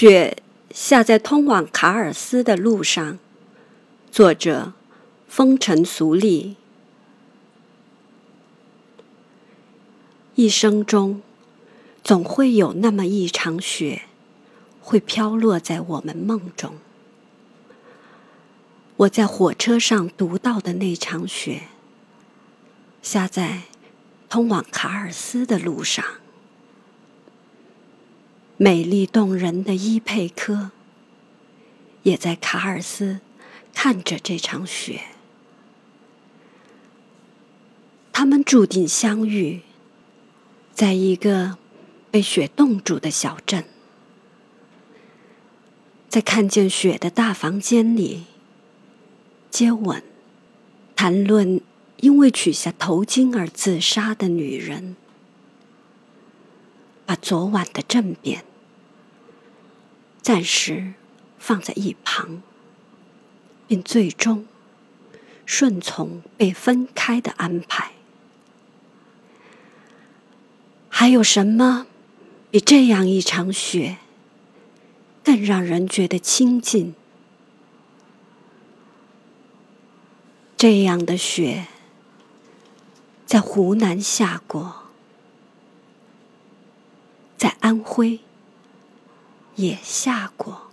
雪下在通往卡尔斯的路上。作者：风尘俗丽。一生中，总会有那么一场雪，会飘落在我们梦中。我在火车上读到的那场雪，下在通往卡尔斯的路上。美丽动人的伊佩科，也在卡尔斯看着这场雪。他们注定相遇，在一个被雪冻住的小镇，在看见雪的大房间里，接吻，谈论因为取下头巾而自杀的女人，把昨晚的政变。暂时放在一旁，并最终顺从被分开的安排。还有什么比这样一场雪更让人觉得亲近？这样的雪在湖南下过，在安徽。也下过。